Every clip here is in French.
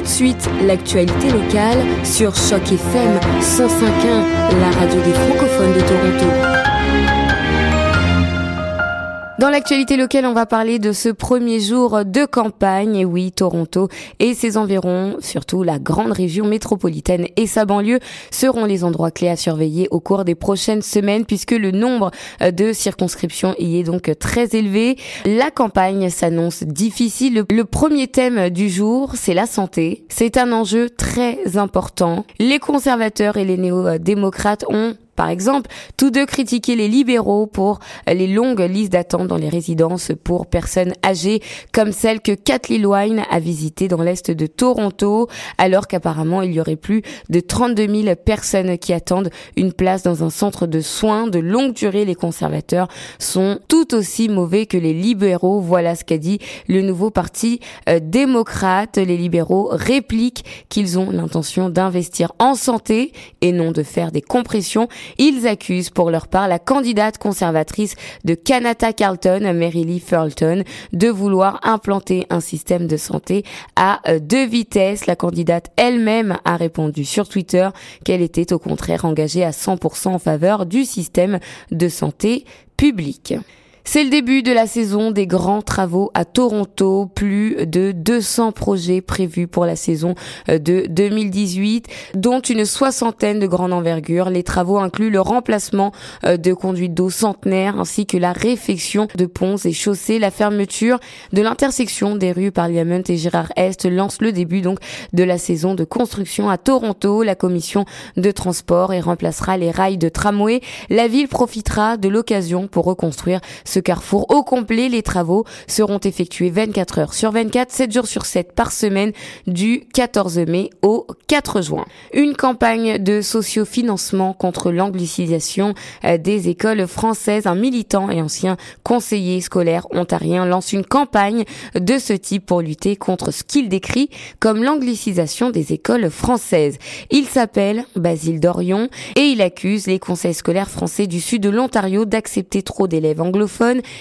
tout de suite l'actualité locale sur Choc FM 105.1, la radio des francophones de Toronto. Dans l'actualité locale, on va parler de ce premier jour de campagne. Et oui, Toronto et ses environs, surtout la grande région métropolitaine et sa banlieue, seront les endroits clés à surveiller au cours des prochaines semaines puisque le nombre de circonscriptions y est donc très élevé. La campagne s'annonce difficile. Le premier thème du jour, c'est la santé. C'est un enjeu très important. Les conservateurs et les néo-démocrates ont par exemple, tous deux critiquaient les libéraux pour les longues listes d'attente dans les résidences pour personnes âgées, comme celle que Kathleen Wine a visitée dans l'est de Toronto, alors qu'apparemment il y aurait plus de 32 000 personnes qui attendent une place dans un centre de soins de longue durée. Les conservateurs sont tout aussi mauvais que les libéraux. Voilà ce qu'a dit le nouveau parti euh, démocrate. Les libéraux répliquent qu'ils ont l'intention d'investir en santé et non de faire des compressions ils accusent pour leur part la candidate conservatrice de Kanata Carlton, Mary Lee Fulton, de vouloir implanter un système de santé à euh, deux vitesses. La candidate elle-même a répondu sur Twitter qu'elle était au contraire engagée à 100% en faveur du système de santé public. C'est le début de la saison des grands travaux à Toronto. Plus de 200 projets prévus pour la saison euh, de 2018, dont une soixantaine de grandes envergures. Les travaux incluent le remplacement euh, de conduites d'eau centenaires ainsi que la réfection de ponts et chaussées. La fermeture de l'intersection des rues Parliament et Gérard Est lance le début donc de la saison de construction à Toronto. La commission de transport et remplacera les rails de tramway. La ville profitera de l'occasion pour reconstruire ce carrefour au complet. Les travaux seront effectués 24 heures sur 24, 7 jours sur 7 par semaine du 14 mai au 4 juin. Une campagne de sociofinancement contre l'anglicisation euh, des écoles françaises. Un militant et ancien conseiller scolaire ontarien lance une campagne de ce type pour lutter contre ce qu'il décrit comme l'anglicisation des écoles françaises. Il s'appelle Basile Dorion et il accuse les conseils scolaires français du sud de l'Ontario d'accepter trop d'élèves anglophones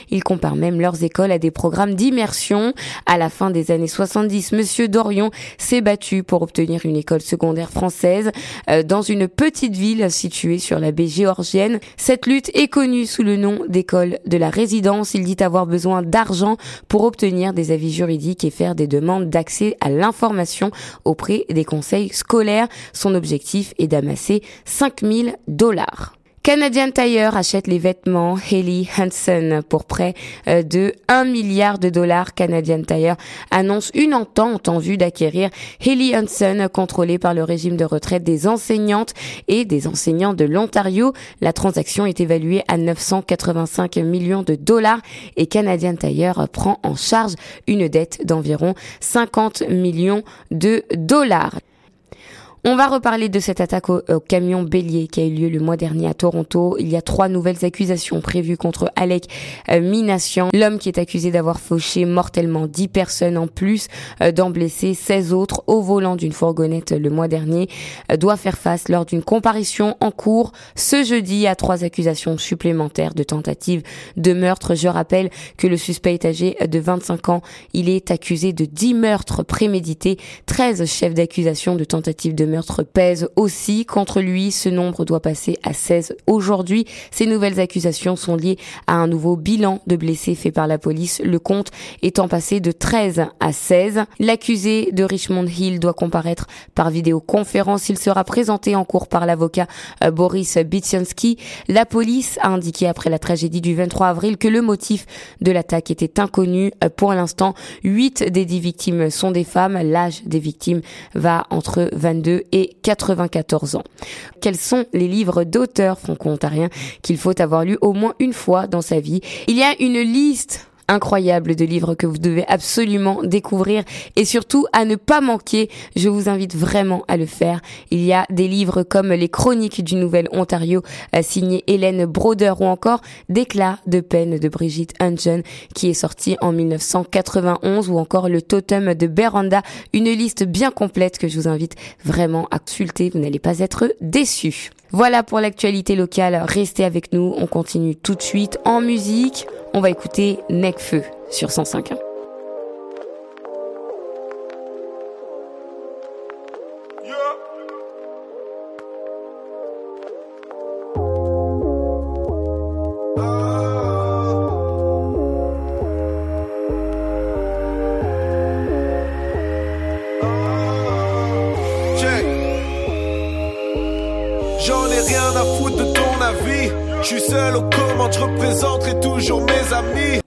il compare même leurs écoles à des programmes d'immersion. À la fin des années 70, Monsieur Dorion s'est battu pour obtenir une école secondaire française euh, dans une petite ville située sur la baie géorgienne. Cette lutte est connue sous le nom d'école de la résidence. Il dit avoir besoin d'argent pour obtenir des avis juridiques et faire des demandes d'accès à l'information auprès des conseils scolaires. Son objectif est d'amasser 5000 dollars. Canadian Tire achète les vêtements Haley Hansen pour près euh, de 1 milliard de dollars. Canadian Tire annonce une entente en vue d'acquérir Haley Hansen contrôlée par le régime de retraite des enseignantes et des enseignants de l'Ontario. La transaction est évaluée à 985 millions de dollars et Canadian Tire prend en charge une dette d'environ 50 millions de dollars. On va reparler de cette attaque au, camion bélier qui a eu lieu le mois dernier à Toronto. Il y a trois nouvelles accusations prévues contre Alec euh, Minassian, l'homme qui est accusé d'avoir fauché mortellement 10 personnes en plus euh, d'en blesser 16 autres au volant d'une fourgonnette le mois dernier, euh, doit faire face lors d'une comparution en cours ce jeudi à trois accusations supplémentaires de tentative de meurtre. Je rappelle que le suspect est âgé de 25 ans. Il est accusé de 10 meurtres prémédités, 13 chefs d'accusation de tentative de meurtre pèse aussi contre lui. Ce nombre doit passer à 16 aujourd'hui. Ces nouvelles accusations sont liées à un nouveau bilan de blessés fait par la police, le compte étant passé de 13 à 16. L'accusé de Richmond Hill doit comparaître par vidéoconférence. Il sera présenté en cours par l'avocat euh, Boris Bitsiansky. La police a indiqué après la tragédie du 23 avril que le motif de l'attaque était inconnu. Euh, pour l'instant, 8 des 10 victimes sont des femmes. L'âge des victimes va entre 22 et 94 ans. Quels sont les livres d'auteurs franco-ontariens qu'il faut avoir lu au moins une fois dans sa vie? Il y a une liste incroyable de livres que vous devez absolument découvrir et surtout à ne pas manquer. Je vous invite vraiment à le faire. Il y a des livres comme Les Chroniques du Nouvel Ontario euh, signé Hélène Broder ou encore D'éclat de peine de Brigitte Hunjon qui est sorti en 1991 ou encore Le Totem de Beranda, une liste bien complète que je vous invite vraiment à consulter. Vous n'allez pas être déçus. Voilà pour l'actualité locale. Restez avec nous. On continue tout de suite en musique. On va écouter Necfeu sur 105.1. ai rien à foutre de ton avis. Je suis seul aux commandes, je représenterai toujours mes amis.